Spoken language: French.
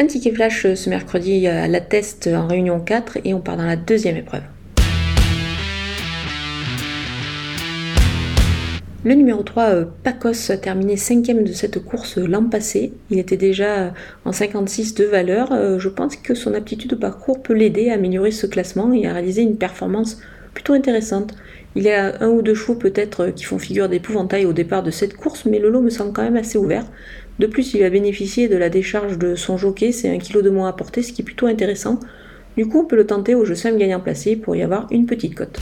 Un ticket flash euh, ce mercredi à la test en réunion 4 et on part dans la deuxième épreuve. Le numéro 3, euh, Pacos, a terminé cinquième de cette course l'an passé. Il était déjà en 56 de valeur. Je pense que son aptitude au parcours peut l'aider à améliorer ce classement et à réaliser une performance plutôt intéressante. Il y a un ou deux chevaux peut-être qui font figure d'épouvantail au départ de cette course, mais le lot me semble quand même assez ouvert. De plus, il a bénéficié de la décharge de son jockey, c'est un kilo de moins à porter, ce qui est plutôt intéressant. Du coup, on peut le tenter au jeu simple gagnant placé pour y avoir une petite cote.